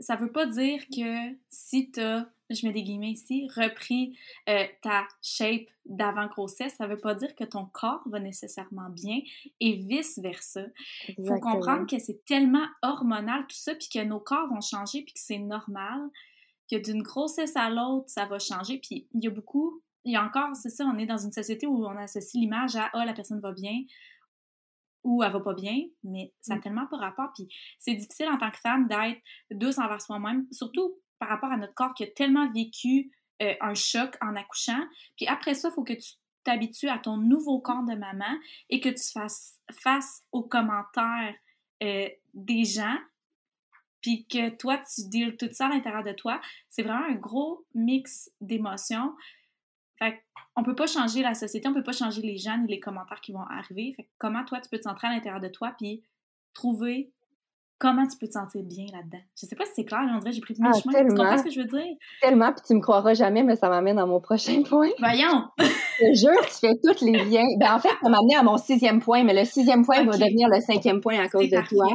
[SPEAKER 1] ça veut pas dire que si tu as je mets des guillemets ici, repris euh, ta shape d'avant-grossesse, ça ne veut pas dire que ton corps va nécessairement bien et vice-versa. Il faut comprendre que c'est tellement hormonal tout ça, puis que nos corps vont changer, puis que c'est normal, que d'une grossesse à l'autre, ça va changer. Puis il y a beaucoup, il y a encore, c'est ça, on est dans une société où on associe l'image à « Ah, la personne va bien », ou elle va pas bien, mais ça n'a mm. tellement pas rapport. Puis c'est difficile en tant que femme d'être douce envers soi-même, surtout par rapport à notre corps qui a tellement vécu euh, un choc en accouchant. Puis après ça, il faut que tu t'habitues à ton nouveau corps de maman et que tu fasses face aux commentaires euh, des gens, puis que toi, tu deals tout ça à l'intérieur de toi. C'est vraiment un gros mix d'émotions. Fait on peut pas changer la société, on peut pas changer les gens ni les commentaires qui vont arriver. Fait comment toi, tu peux te centrer à l'intérieur de toi puis trouver comment tu peux te sentir bien là-dedans? Je sais pas si c'est clair, mais on dirait que j'ai pris mille ah, chemin. Tu comprends ce que je veux dire?
[SPEAKER 2] Tellement, puis tu me croiras jamais, mais ça m'amène à mon prochain point.
[SPEAKER 1] Voyons!
[SPEAKER 2] je te jure, tu fais tous les liens. Ben, en fait, ça m'a amené à mon sixième point, mais le sixième point va devenir le cinquième point à cause de toi.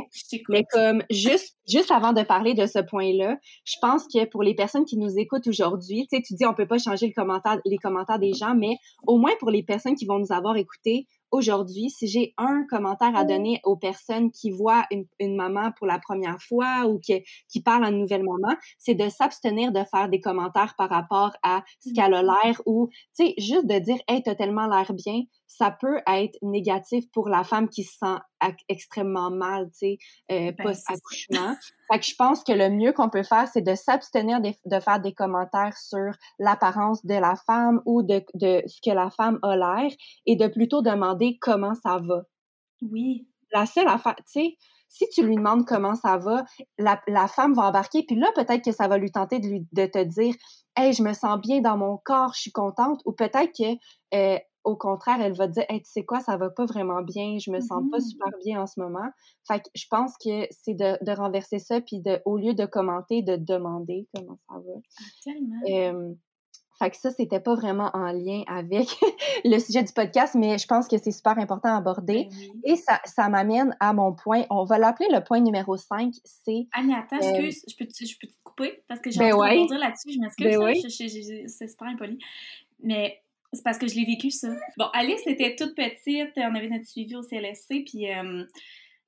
[SPEAKER 2] Mais comme, juste, juste avant de parler de ce point-là, je pense que pour les personnes qui nous écoutent aujourd'hui, tu sais, tu dis on peut pas changer le commentaire, les commentaires des gens, mais au moins pour les personnes qui vont nous avoir écoutés, aujourd'hui, si j'ai un commentaire à donner aux personnes qui voient une, maman pour la première fois ou qui, qui parlent à une nouvelle maman, c'est de s'abstenir de faire des commentaires par rapport à ce mmh. qu'elle a l'air ou, tu sais, juste de dire, hey, t'as tellement l'air bien, ça peut être négatif pour la femme qui se sent extrêmement mal, tu sais, euh, ben, post-accouchement. fait que je pense que le mieux qu'on peut faire, c'est de s'abstenir de, faire des commentaires sur l'apparence de la femme ou de, de ce que la femme a l'air et de plutôt demander comment ça va.
[SPEAKER 1] Oui.
[SPEAKER 2] La seule affaire, tu sais, si tu lui demandes comment ça va, la, la femme va embarquer, puis là, peut-être que ça va lui tenter de, lui, de te dire Hey, je me sens bien dans mon corps, je suis contente, ou peut-être que euh, au contraire, elle va dire hey, tu sais quoi, ça va pas vraiment bien, je me sens pas mmh super bien en ce moment. Fait que je pense que c'est de, de, renverser ça, puis de, au lieu de commenter, de demander comment ça va.
[SPEAKER 1] Ah, tellement.
[SPEAKER 2] fait que ça, c'était pas vraiment en lien avec le sujet du podcast, mais je pense que c'est super important à aborder. Ben Et ça, ça m'amène à mon point. On va l'appeler le point numéro 5. C'est.
[SPEAKER 1] Annie, attends, excuse, je, peux te, je peux te couper? Parce que j'ai envie de dire là-dessus. Je m'excuse, ben c'est super impoli. Mais c'est parce que je l'ai vécu, ça. Bon, Alice était toute petite, on avait notre suivi au CLSC, puis euh,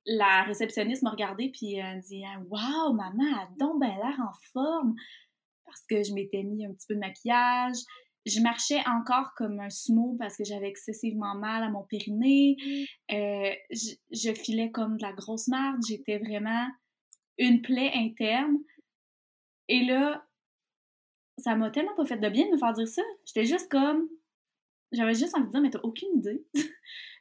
[SPEAKER 1] la réceptionniste m'a regardée, puis elle dit Waouh, maman a donc l'air en forme! Parce que je m'étais mis un petit peu de maquillage. Je marchais encore comme un sumo parce que j'avais excessivement mal à mon périnée. Euh, je, filais comme de la grosse marde. J'étais vraiment une plaie interne. Et là, ça m'a tellement pas fait de bien de me faire dire ça. J'étais juste comme j'avais juste envie de dire, mais t'as aucune idée.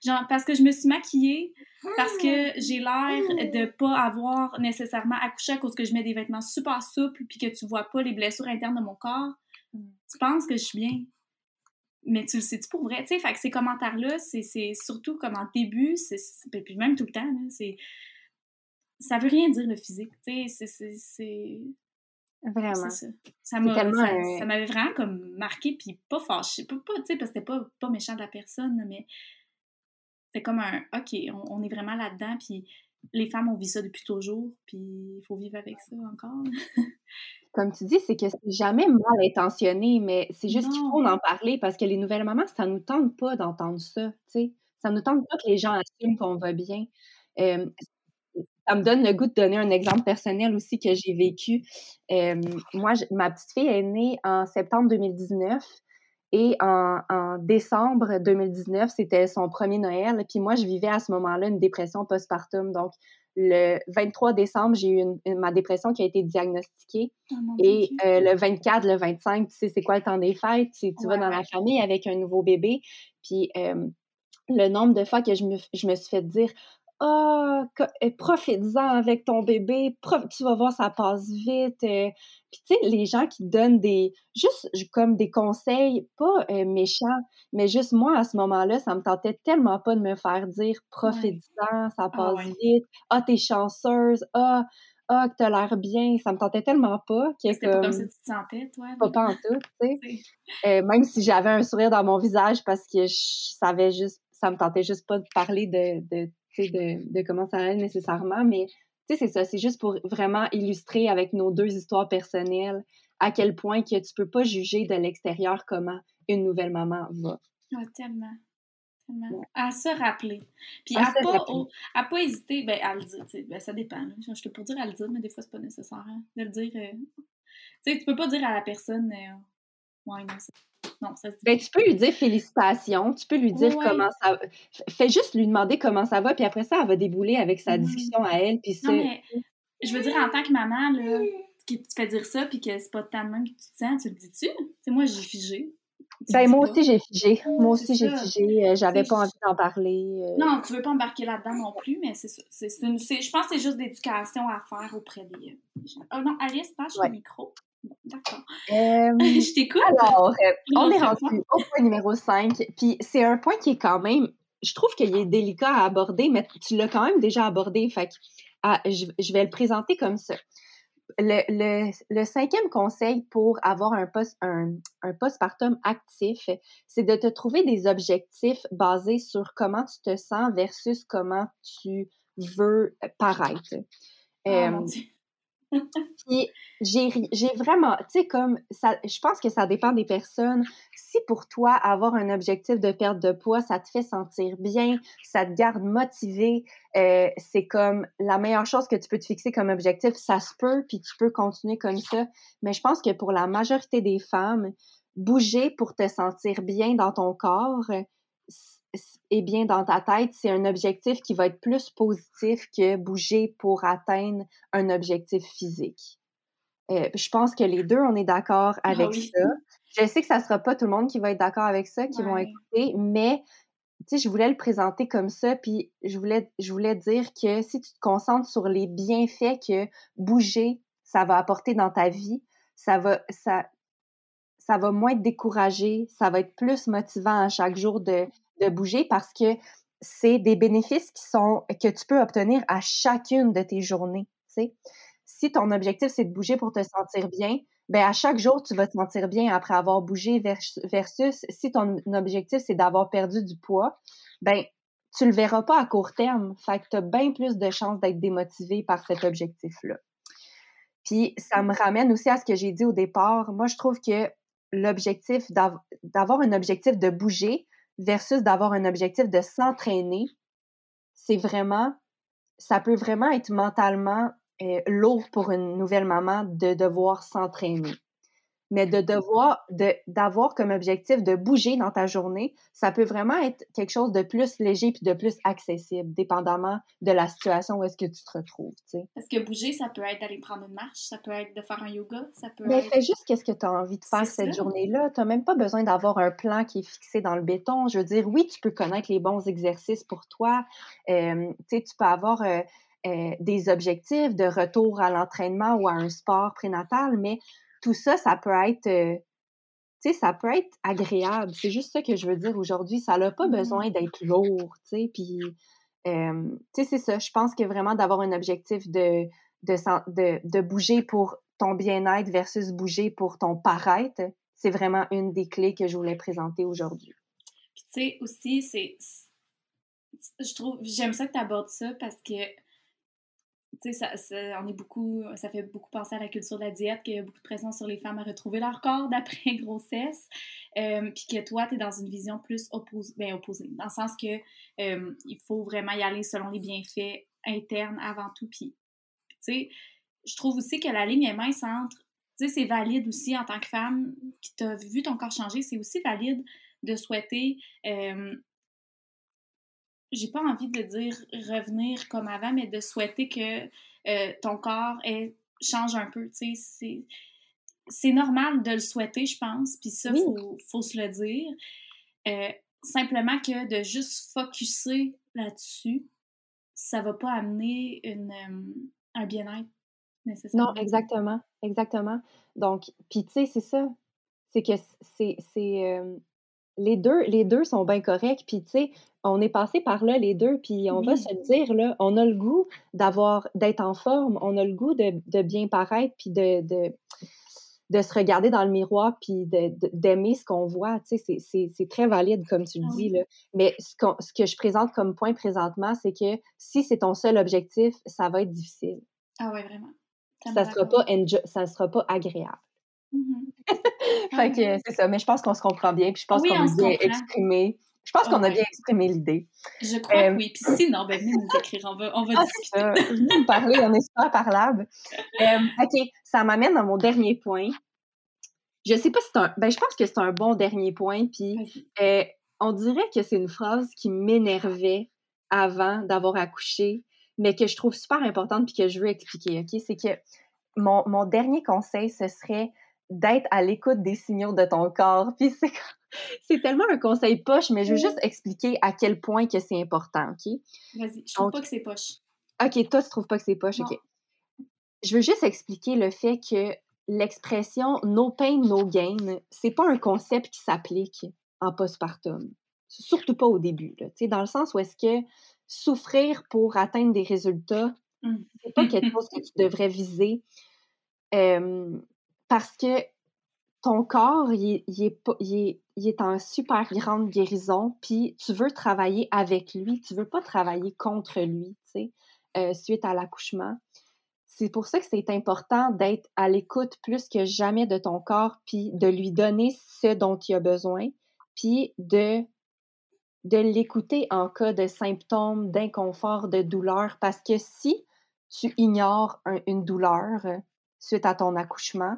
[SPEAKER 1] Genre, parce que je me suis maquillée, parce que j'ai l'air de pas avoir nécessairement accouché à cause que je mets des vêtements super souples puis que tu vois pas les blessures internes de mon corps. Tu penses que je suis bien. Mais tu le sais-tu pour vrai? Tu sais, fait que ces commentaires-là, c'est surtout comme en début, c'est puis même tout le temps, c'est... Ça veut rien dire le physique, tu sais, c'est
[SPEAKER 2] Vraiment.
[SPEAKER 3] Ça, ça m'avait vraiment comme marqué, puis pas fâché. Pas, pas tu sais, parce que c'était pas, pas méchant de la personne, mais c'était comme un OK, on, est vraiment là-dedans, puis les femmes ont vu ça depuis toujours, puis il faut vivre avec ça encore.
[SPEAKER 2] comme tu dis, c'est que c'est jamais mal intentionné, mais c'est juste qu'il faut en parler parce que les nouvelles mamans, ça nous tente pas d'entendre ça, tu sais. Ça nous tente pas que les gens assument qu'on va bien. Ça me donne le goût de donner un exemple personnel aussi que j'ai vécu. moi, ma petite fille est née en septembre 2019 et en, en décembre 2019, c'était son premier Noël. Puis moi, je vivais à ce moment-là une dépression postpartum. Donc, le 23 décembre, j'ai eu ma dépression qui a été diagnostiquée. Oh et euh, le 24, le 25, tu sais, c'est quoi le temps des fêtes? Tu, vas dans la famille avec un nouveau bébé. Puis euh, le nombre de fois que je me, je me suis fait dire ah, oh, profite-en avec ton bébé, tu vas voir, ça passe vite. Euh. Puis, tu sais, les gens qui donnent des, juste comme des conseils, pas euh, méchants, mais juste moi, à ce moment-là, ça me tentait tellement pas de me faire dire profite-en, ça ah passe vite, ah, t'es chanceuse, ah, ah, que t'as l'air bien. Ça me tentait tellement pas.
[SPEAKER 3] C'était pas comme ça que tu te sentais, toi?
[SPEAKER 2] Pas, pas en tout, tu sais. Euh, même si j'avais un sourire dans mon visage parce que je savais juste, ça me tentait juste pas de parler de de, comment ça allait nécessairement, mais c'est ça, c'est juste pour vraiment illustrer avec nos deux histoires personnelles à quel point que tu peux pas juger de l'extérieur comment une nouvelle maman va.
[SPEAKER 3] Ouais, tellement. tellement. À se rappeler. Puis à, pas, à pas hésiter ben, à le dire. Ben, ça dépend. Je te pour dire à le dire, mais des fois, c'est pas nécessaire hein, de le dire. Euh... Tu peux pas dire à la personne euh, Ouais, non,
[SPEAKER 2] ben, tu peux lui dire félicitations, tu peux lui dire comment ça va. Fais juste lui demander comment ça va, puis après ça, elle va débouler avec sa mmh. discussion à elle. Puis
[SPEAKER 3] non, mais je veux dire, en tant que maman, là, qui te fait dire ça, puis que c'est pas de ta même que tu te sens, tu le dis-tu? sais, moi, j'ai figé.
[SPEAKER 2] Ben, moi aussi, j'ai figé. Moi aussi, j'ai figé. Euh, j'avais pas envie d'en parler.
[SPEAKER 3] Euh. Non, tu veux pas embarquer là-dedans non plus, mais c'est ça. Je pense que c'est juste d'éducation à faire auprès des. Oh non, Alice, passe le micro. D'accord. je t'écoute.
[SPEAKER 2] Alors, euh, on est rendu au point numéro 5. Puis c'est un point qui est quand même, je trouve qu'il est délicat à aborder, mais tu l'as quand même déjà abordé. Fait ah, je, vais le présenter comme ça. Le, cinquième conseil pour avoir un, post, un, un postpartum actif, c'est de te trouver des objectifs basés sur comment tu te sens versus comment tu veux paraître.
[SPEAKER 3] Oh,
[SPEAKER 2] puis j'ai vraiment, tu sais, comme ça, je pense que ça dépend des personnes. Si pour toi, avoir un objectif de perte de poids, ça te fait sentir bien, ça te garde motivé, euh, c'est comme la meilleure chose que tu peux te fixer comme objectif, ça se peut, puis tu peux continuer comme ça. Mais je pense que pour la majorité des femmes, bouger pour te sentir bien dans ton corps, et bien dans ta tête, c'est un objectif qui va être plus positif que bouger pour atteindre un objectif physique. Euh, je pense que les deux, on est d'accord ah avec ça. Je sais que ça ne sera pas tout le monde qui va être d'accord avec ça, qui vont écouter, mais tu sais, je voulais le présenter comme ça, puis je voulais, je voulais dire que si tu te concentres sur les bienfaits que bouger, ça va apporter dans ta vie, ça va, ça, ça va moins te décourager, ça va être plus motivant à chaque jour de, de bouger parce que c'est des bénéfices qui sont que tu peux obtenir à chacune de tes journées. Si ton objectif c'est de bouger pour te sentir bien, ben à chaque jour tu vas te sentir bien après avoir bougé versus si ton objectif c'est d'avoir perdu du poids, ben tu le verras pas à court terme. Fait que tu as bien plus de chances d'être démotivé par cet objectif-là. Puis ça me ramène aussi à ce que j'ai dit au départ. Moi, je trouve que l'objectif d'avoir un objectif de bouger, versus d'avoir un objectif de s'entraîner, c'est vraiment, ça peut vraiment être mentalement euh, lourd pour une nouvelle maman de devoir s'entraîner mais de devoir, d'avoir comme objectif de bouger dans ta journée, ça peut vraiment être quelque chose de plus léger puis de plus accessible, dépendamment de la situation où est-ce que tu te retrouves.
[SPEAKER 3] Parce que bouger, ça peut être d'aller prendre une marche, ça peut être de faire un yoga, ça peut
[SPEAKER 2] mais
[SPEAKER 3] être...
[SPEAKER 2] fais juste qu'est-ce que tu as envie de faire cette journée-là. Tu n'as même pas besoin d'avoir un plan qui est fixé dans le béton. Je veux dire, oui, tu peux connaître les bons exercices pour toi. Euh, tu peux avoir... Euh, euh, des objectifs de retour à l'entraînement ou à un sport prénatal, mais tout ça, ça peut être, euh, tu sais, ça peut être agréable. C'est juste ça que je veux dire aujourd'hui. Ça n'a pas mmh besoin d'être lourd, tu sais. Puis, tu sais, c'est ça. Je pense que vraiment d'avoir un objectif de, de, de, bouger pour ton bien-être versus bouger pour ton paraître, c'est vraiment une des clés que je voulais présenter aujourd'hui.
[SPEAKER 1] Puis tu sais, aussi, c'est. Je trouve. J'aime ça que tu abordes ça parce que. Sais, ça, on est beaucoup, ça fait beaucoup penser à la culture de la diète, qu'il y a beaucoup de pression sur les femmes à retrouver leur corps d'après grossesse, euh, puis que toi, tu es dans une vision plus opposée, ben, dans le sens que euh, il faut vraiment y aller selon les bienfaits internes avant tout, puis tu sais, je trouve aussi que la ligne est mince entre, tu sais, c'est valide aussi en tant que femme qui t'a vu ton corps changer, c'est aussi valide de souhaiter, euh, j'ai pas envie de dire revenir comme avant, mais de souhaiter que euh, ton corps change un peu, c'est normal de le souhaiter, je pense, puis ça, il faut, faut, se le dire. Euh, simplement que de juste focuser là-dessus, ça va pas amener une, un bien-être
[SPEAKER 2] non, exactement, exactement. Donc, puis tu sais, c'est ça. C'est que c'est. les, deux, les deux sont bien corrects. Puis tu sais, on est passé par là, les deux. Puis on va se dire, là, on a le goût d'avoir, d'être en forme. On a le goût de, bien paraître. Puis de, de, se regarder dans le miroir. Puis d'aimer ce qu'on voit. Tu sais, c'est très valide, comme tu le ah dis. Là. Mais ce, ce que je présente comme point présentement, c'est que si c'est ton seul objectif, ça va être difficile.
[SPEAKER 1] Ah ouais, vraiment
[SPEAKER 2] ça sera pas ça sera pas agréable. Mm-hmm. fait que c'est ça, mais je pense qu'on se comprend bien, puis je pense qu'on a bien exprimé. Je pense qu'on a bien exprimé l'idée.
[SPEAKER 1] Je crois que oui. Puis sinon, ben venez nous écrire, on va, on va ah, discuter.
[SPEAKER 2] venez nous parler, on est super parlable. OK, ça m'amène à mon dernier point. Je sais pas si c'est un... Ben, je pense que c'est un bon dernier point, puis euh, on dirait que c'est une phrase qui m'énervait avant d'avoir accouché, mais que je trouve super importante puis que je veux expliquer, OK? C'est que mon, mon, dernier conseil, ce serait d'être à l'écoute des signaux de ton corps. Puis c'est, c'est tellement un conseil poche, mais je veux juste expliquer à quel point que c'est important, OK?
[SPEAKER 1] Vas-y, je trouve pas que c'est poche.
[SPEAKER 2] OK, toi, tu trouves pas que c'est poche, OK. Je veux juste expliquer le fait que l'expression no pain, no gain, c'est pas un concept qui s'applique en postpartum. Surtout pas au début, là, dans le sens où est-ce que souffrir pour atteindre des résultats, mmh. c'est pas quelque chose que tu devrais viser parce que ton corps, il, est, en super grande guérison, puis tu veux travailler avec lui, tu veux pas travailler contre lui, tu sais, euh, suite à l'accouchement. C'est pour ça que c'est important d'être à l'écoute plus que jamais de ton corps, puis de lui donner ce dont il a besoin, puis de de l'écouter en cas de symptômes d'inconfort, de douleur, parce que si tu ignores une douleur euh, suite à ton accouchement,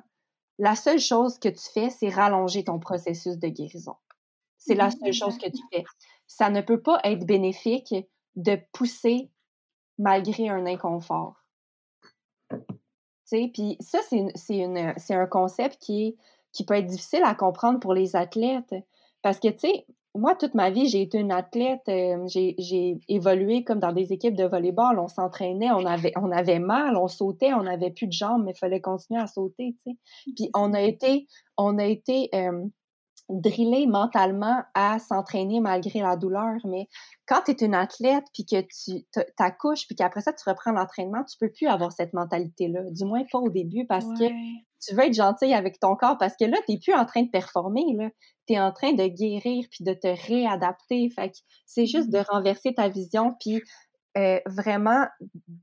[SPEAKER 2] la seule chose que tu fais, c'est rallonger ton processus de guérison. C'est la seule chose que tu fais. Ça ne peut pas être bénéfique de pousser malgré un inconfort. Puis ça, c'est un concept qui, qui peut être difficile à comprendre pour les athlètes. Parce que, tu sais, moi, toute ma vie, j'ai été une athlète. Euh, j'ai évolué comme dans des équipes de volleyball. On s'entraînait, on avait, on avait mal, on sautait, on n'avait plus de jambes, mais il fallait continuer à sauter. Puis on a été, on a été euh, drillé mentalement à s'entraîner malgré la douleur. Mais quand tu es une athlète, puis que tu t'accouches, puis qu'après ça, tu reprends l'entraînement, tu peux plus avoir cette mentalité-là. Du moins pas au début, parce que tu veux être gentil avec ton corps, parce que là, tu n'es plus en train de performer. Tu es en train de guérir, puis de te réadapter. Fait c'est juste de mmh. renverser ta vision, puis euh, vraiment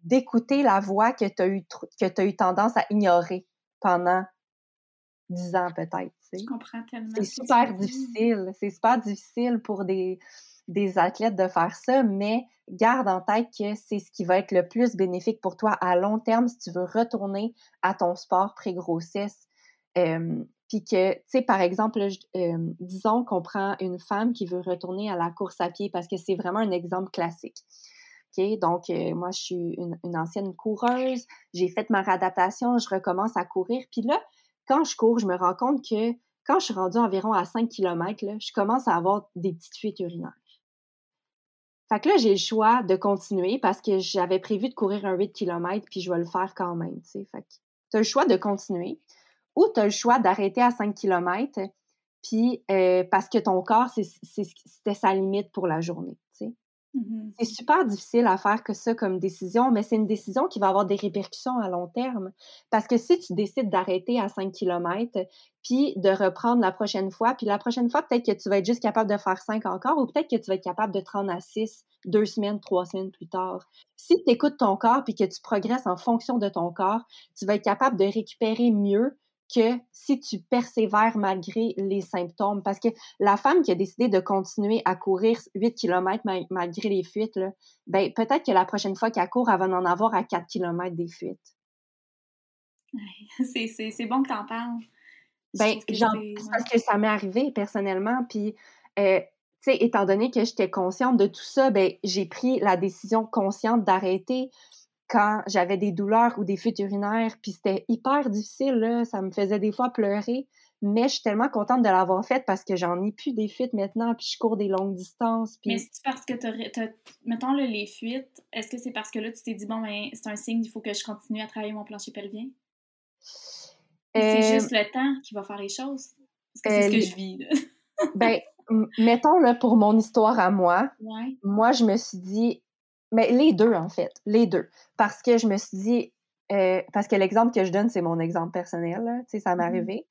[SPEAKER 2] d'écouter la voix que tu as, eu, que as eu tendance à ignorer pendant dix ans peut-être.
[SPEAKER 1] Je comprends tellement.
[SPEAKER 2] C'est super difficile. C'est super difficile pour des, des athlètes de faire ça, mais garde en tête que c'est ce qui va être le plus bénéfique pour toi à long terme si tu veux retourner à ton sport pré-grossesse. Puis que, par exemple, disons qu'on prend une femme qui veut retourner à la course à pied parce que c'est vraiment un exemple classique. Donc, euh, moi, je suis une, ancienne coureuse, j'ai fait ma réadaptation, je recommence à courir. Puis là, quand je cours, je me rends compte que quand je suis rendue environ à 5 km, je commence à avoir des petites fuites urinaires. Fait que là, j'ai le choix de continuer parce que j'avais prévu de courir un 8 km, puis je vais le faire quand même. Fait que tu le choix de continuer ou tu as le choix d'arrêter à 5 km, puis euh, parce que ton corps, c'était sa limite pour la journée. Mmh c'est super difficile à faire que ça comme décision, mais c'est une décision qui va avoir des répercussions à long terme. Parce que si tu décides d'arrêter à 5 km, puis de reprendre la prochaine fois, puis la prochaine fois, peut-être que tu vas être juste capable de faire 5 encore, ou peut-être que tu vas être capable de te rendre à 6 deux semaines, trois semaines plus tard. Si tu écoutes ton corps puis que tu progresses en fonction de ton corps, tu vas être capable de récupérer mieux que si tu persévères malgré les symptômes. Parce que la femme qui a décidé de continuer à courir 8 km malgré les fuites, ben, peut-être que la prochaine fois qu'elle court, elle va en avoir à 4 km des fuites.
[SPEAKER 3] C'est bon que tu en parles.
[SPEAKER 2] Ben, parce que ça m'est arrivé personnellement. Puis, euh, tu sais, étant donné que j'étais consciente de tout ça, ben, j'ai pris la décision consciente d'arrêter quand j'avais des douleurs ou des fuites urinaires, puis c'était hyper difficile, là, ça me faisait des fois pleurer, mais je suis tellement contente de l'avoir faite parce que j'en ai plus des fuites maintenant, puis je cours des longues distances. Puis...
[SPEAKER 3] Mais c'est parce que, tu mettons là, les fuites, est-ce que c'est parce que là, tu t'es dit, bon, ben, c'est un signe, il faut que je continue à travailler mon plancher pelvien? C'est euh, juste le temps qui va faire les choses? Parce que c'est ce que euh, je vis, là.
[SPEAKER 2] ben, mettons, là, pour mon histoire à moi, moi, je me suis dit, mais les deux, en fait, les deux. Parce que je me suis dit, euh, parce que l'exemple que je donne, c'est mon exemple personnel, tu sais, ça m'est mmh arrivé.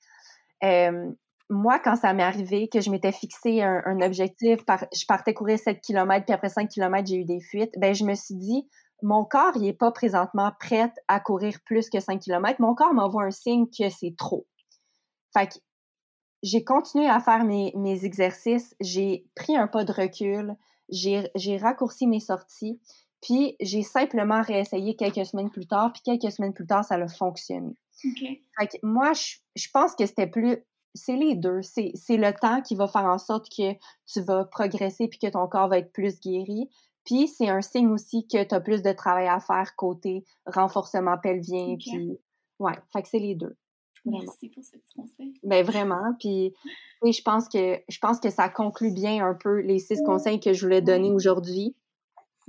[SPEAKER 2] moi, quand ça m'est arrivé, que je m'étais fixé un, objectif, par, je partais courir 7 km, puis après 5 km, j'ai eu des fuites, ben je me suis dit, mon corps, il n'est pas présentement prêt à courir plus que 5 km. Mon corps m'envoie un signe que c'est trop. Fait que j'ai continué à faire mes, mes exercices, j'ai pris un pas de recul, j'ai raccourci mes sorties, puis j'ai simplement réessayé quelques semaines plus tard, puis quelques semaines plus tard, ça a fonctionné. moi, je, pense que c'était plus. C'est les deux. C'est le temps qui va faire en sorte que tu vas progresser puis que ton corps va être plus guéri. Puis c'est un signe aussi que tu as plus de travail à faire côté renforcement pelvien. Puis, ouais, fait que c'est les deux.
[SPEAKER 3] Merci pour ce petit conseil.
[SPEAKER 2] Ben vraiment. Puis, je pense que je pense que ça conclut bien un peu les six conseils que je voulais donner aujourd'hui.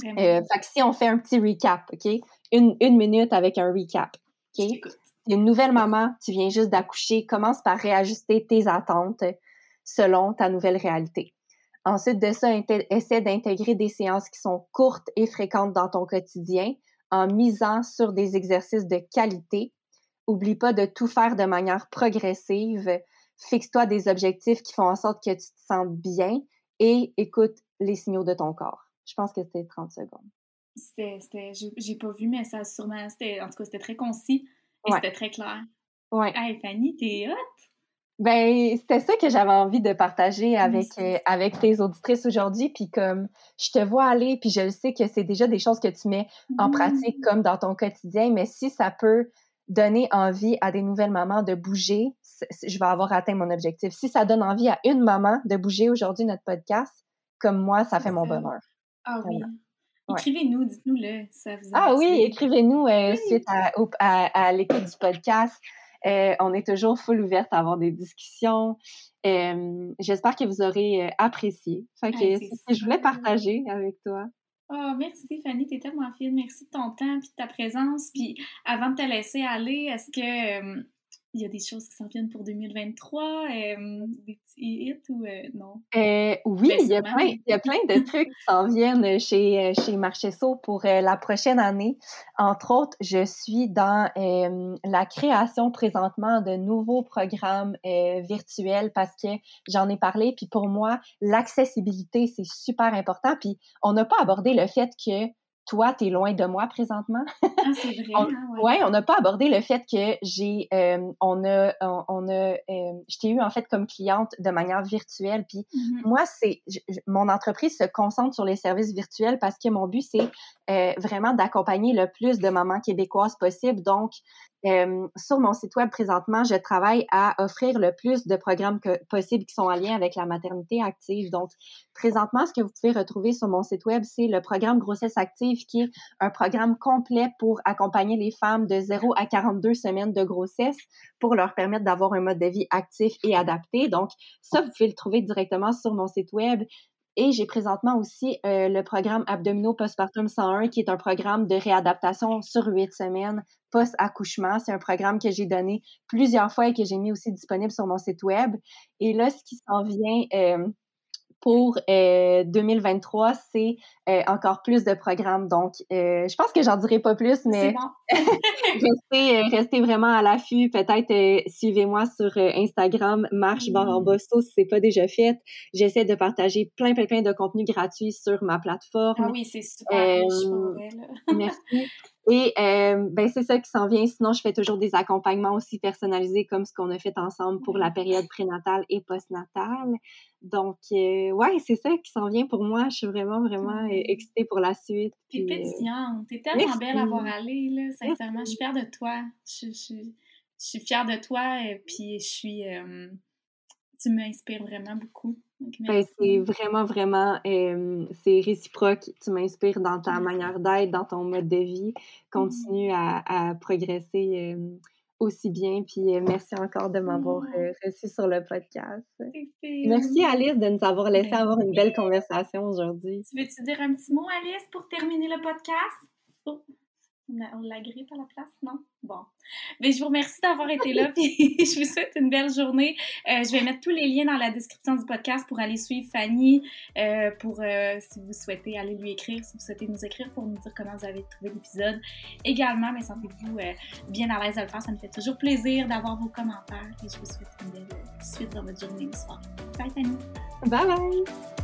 [SPEAKER 2] Euh, fait que si on fait un petit recap, OK? Une, une minute avec un recap. OK? Une nouvelle maman, tu viens juste d'accoucher, commence par réajuster tes attentes selon ta nouvelle réalité. Ensuite de ça, essaie d'intégrer des séances qui sont courtes et fréquentes dans ton quotidien en misant sur des exercices de qualité Oublie pas de tout faire de manière progressive. Fixe-toi des objectifs qui font en sorte que tu te sens bien et écoute les signaux de ton corps. Je pense que c'était 30 secondes.
[SPEAKER 3] C'était, j'ai pas vu, mais ça sûrement, c'était, en tout cas, c'était très concis et c'était très clair.
[SPEAKER 2] Ouais.
[SPEAKER 3] Hey, Fanny, t'es hot!
[SPEAKER 2] Ben, c'était ça que j'avais envie de partager avec, euh, avec tes auditrices aujourd'hui. Puis comme je te vois aller, puis je le sais que c'est déjà des choses que tu mets en pratique comme dans ton quotidien, mais si ça peut donner envie à des nouvelles mamans de bouger, je vais avoir atteint mon objectif. Si ça donne envie à une maman de bouger aujourd'hui notre podcast, comme moi, ça fait mon bonheur.
[SPEAKER 3] Ah oui. Écrivez-nous, dites-nous-le.
[SPEAKER 2] ah oui, écrivez-nous euh, suite à, l'écoute du podcast. Euh, on est toujours full ouverte à avoir des discussions. Euh, j'espère que vous aurez apprécié. Fait que je voulais partager avec toi.
[SPEAKER 3] Oh, merci Fanny, t'es tellement fine. Merci de ton temps et de ta présence. Puis avant de te laisser aller, est-ce que il y a des choses qui s'en viennent pour 2023, des petits hits ou euh, non?
[SPEAKER 2] Euh, oui, il y, a plein, il y, a plein, de trucs qui s'en viennent chez, euh, chez Marchesso pour la prochaine année. Entre autres, je suis dans la création présentement de nouveaux programmes virtuels parce que j'en ai parlé. Puis pour moi, l'accessibilité, c'est super important. Puis on n'a pas abordé le fait que toi, tu es loin de moi présentement.
[SPEAKER 3] Ah, c'est vrai.
[SPEAKER 2] on, ouais. on n'a pas abordé le fait que j'ai, euh, on a, on, a, euh, je t'ai eu en fait comme cliente de manière virtuelle. Puis mm-hmm. moi, c'est, mon entreprise se concentre sur les services virtuels parce que mon but, c'est euh, vraiment d'accompagner le plus de mamans québécoises possible. Donc, sur mon site web présentement, je travaille à offrir le plus de programmes que, possibles qui sont en lien avec la maternité active. Donc, présentement, ce que vous pouvez retrouver sur mon site web, c'est le programme Grossesse active, qui est un programme complet pour accompagner les femmes de 0 à 42 semaines de grossesse pour leur permettre d'avoir un mode de vie actif et adapté. Donc, ça, vous pouvez le trouver directement sur mon site web. Et j'ai présentement aussi euh, le programme Abdominaux Postpartum 101, qui est un programme de réadaptation sur huit semaines post-accouchement. C'est un programme que j'ai donné plusieurs fois et que j'ai mis aussi disponible sur mon site web. Et là, ce qui s'en vient euh, pour 2023, euh, c'est euh, encore plus de programmes. Donc, euh, je pense que j'en dirai pas plus, mais restez, restez, vraiment à l'affût. Peut-être suivez-moi sur Instagram, Marche Barambosso, si c'est pas déjà fait. J'essaie de partager plein, plein, plein de contenus gratuits sur ma plateforme.
[SPEAKER 1] Ah oui, c'est super.
[SPEAKER 2] merci. Et euh, ben c'est ça qui s'en vient. Sinon, je fais toujours des accompagnements aussi personnalisés comme ce qu'on a fait ensemble pour la période prénatale et postnatale. Donc, euh, ouais, c'est ça qui s'en vient pour moi. Je suis vraiment, vraiment euh, excitée pour la suite.
[SPEAKER 1] T'es pétillante. T'es tellement belle à voir aller, là. Sincèrement, je suis fière de toi. Je, je, je suis fière de toi et puis je suis... tu m'inspires vraiment beaucoup.
[SPEAKER 2] Ben, c'est vraiment, vraiment, c'est réciproque. Tu m'inspires dans ta manière d'être, dans ton mode de vie. Continue à, à, progresser aussi bien. Puis merci encore de m'avoir reçu sur le podcast. Merci Alice de nous avoir laissé avoir une belle conversation aujourd'hui.
[SPEAKER 1] Tu veux-tu dire un petit mot, Alice, pour terminer le podcast? Oh. On la grippe à la place, non? Bon. Mais je vous remercie d'avoir été là, puis je vous souhaite une belle journée. Euh, je vais mettre tous les liens dans la description du podcast pour aller suivre Fanny, euh, pour euh, si vous souhaitez aller lui écrire, si vous souhaitez nous écrire pour nous dire comment vous avez trouvé l'épisode. Également, mais sentez-vous bien à l'aise à le faire, ça me fait toujours plaisir d'avoir vos commentaires et je vous souhaite une belle suite dans votre journée ou soir. Bye Fanny!
[SPEAKER 2] Bye bye!